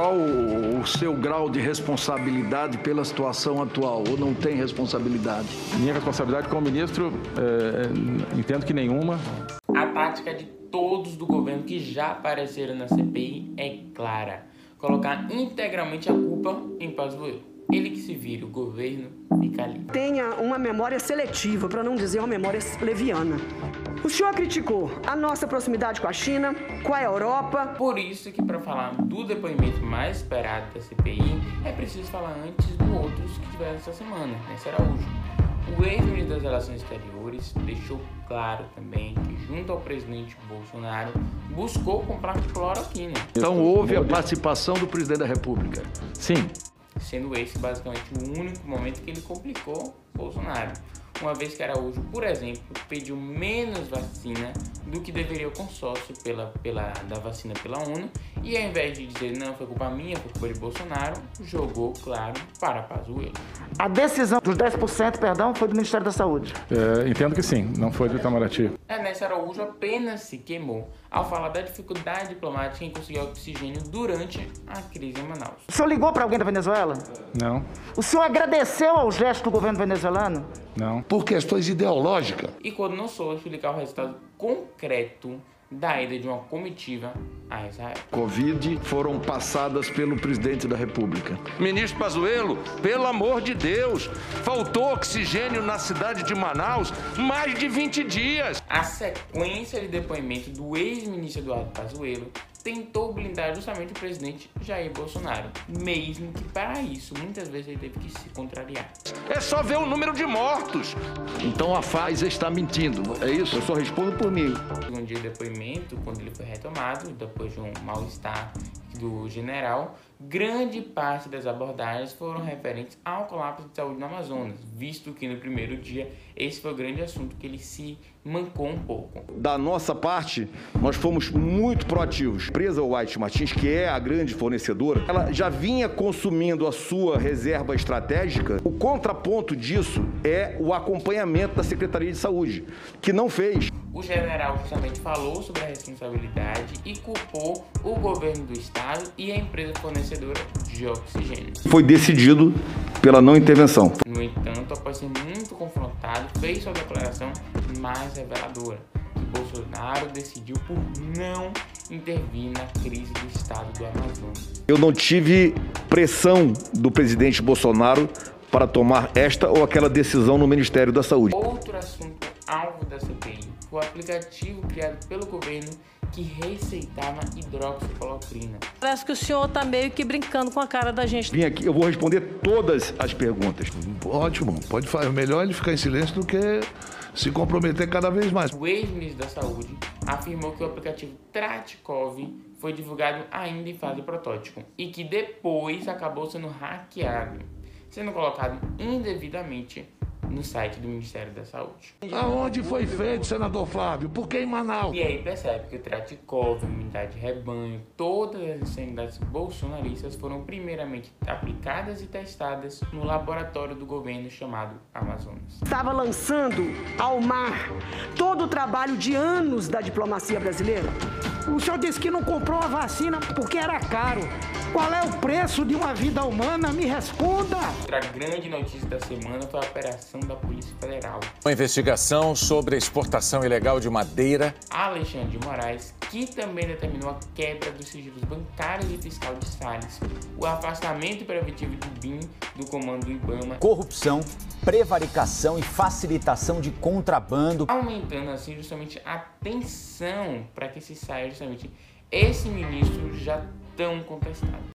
Qual o seu grau de responsabilidade pela situação atual? Ou não tem responsabilidade? Minha responsabilidade como ministro, é, entendo que nenhuma. A tática de todos do governo que já apareceram na CPI é clara: colocar integralmente a culpa em Pazuello. Ele que se vira, o governo fica ali. Tenha uma memória seletiva, para não dizer uma memória leviana. O senhor criticou a nossa proximidade com a China, com a Europa. Por isso que para falar do depoimento mais esperado da CPI, é preciso falar antes do outros que tiveram essa semana, nesse Araújo. O ex-ministro das Relações Exteriores deixou claro também que, junto ao presidente Bolsonaro, buscou comprar cloroquina. Então houve a participação do presidente da República. Sim, sendo esse basicamente o único momento que ele complicou Bolsonaro. Uma vez que Araújo, por exemplo, pediu menos vacina do que deveria o consórcio pela, pela, da vacina pela ONU, e ao invés de dizer não, foi culpa minha, foi culpa de Bolsonaro, jogou, claro, para Pazuello. A decisão dos 10%, perdão, foi do Ministério da Saúde. é, entendo que sim, não foi do Itamaraty. Ernesto Araújo apenas se queimou ao falar da dificuldade diplomática em conseguir oxigênio durante a crise em Manaus. O senhor ligou para alguém da Venezuela? Não, O senhor agradeceu aos gestos do governo venezuelano? não. por questões ideológicas. E quando não soube explicar o resultado concreto da ida de uma comitiva a Israel. Covid foram passadas pelo presidente da República. Ministro Pazuello, pelo amor de Deus, faltou oxigênio na cidade de Manaus mais de 20 dias. A sequência de depoimento do ex-ministro Eduardo Pazuello tentou blindar justamente o presidente Jair Bolsonaro, mesmo que para isso muitas vezes ele teve que se contrariar. É só ver o número de mortos. Então a Pfizer está mentindo, é isso? Eu só respondo por mim. No segundo dia de depoimento, quando ele foi retomado, depois de um mal-estar do general, grande parte das abordagens foram referentes ao colapso de saúde no Amazonas, visto que no primeiro dia esse foi o grande assunto que ele se mancou um pouco. Da nossa parte, nós fomos muito proativos. A empresa White Martins, que é a grande fornecedora, ela já vinha consumindo a sua reserva estratégica. O contraponto disso é o acompanhamento da Secretaria de Saúde, que não fez. O general justamente falou sobre a responsabilidade e culpou o governo do estado e a empresa fornecedora de oxigênio. Foi decidido pela não intervenção. No entanto, após ser muito confrontado, fez sua declaração mais reveladora, que Bolsonaro decidiu por não intervir na crise do estado do Amazonas. Eu não tive pressão do presidente Bolsonaro para tomar esta ou aquela decisão no Ministério da Saúde. Outro assunto alvo da CPI foi o aplicativo criado pelo governo que receitava hidroxicloroquina. Parece que o senhor tá meio que brincando com a cara da gente. Vim aqui, eu vou responder todas as perguntas. Ótimo, pode fazer. Melhor ele ficar em silêncio do que se comprometer cada vez mais. O ex-ministro da Saúde afirmou que o aplicativo Tratikov foi divulgado ainda em fase protótipo e que depois acabou sendo hackeado, sendo colocado indevidamente no site do Ministério da Saúde. Aonde foi feito, senador Flávio? Por que em Manaus? E aí percebe que o Tratikov, imunidade de rebanho, todas as unidades bolsonaristas foram primeiramente aplicadas e testadas no laboratório do governo chamado Amazonas. Estava lançando ao mar todo o trabalho de anos da diplomacia brasileira. O senhor disse que não comprou a vacina porque era caro. Qual é o preço de uma vida humana? Me responda! Outra grande notícia da semana foi a operação da Polícia Federal. Uma investigação sobre a exportação ilegal de madeira. Alexandre de Moraes, que também determinou a quebra dos sigilos bancários e fiscal de Salles, o afastamento preventivo de BIM do comando do IBAMA, Corrupção, prevaricação e facilitação de contrabando. aumentando assim justamente a tensão para que se saia justamente esse ministro já tão contestado.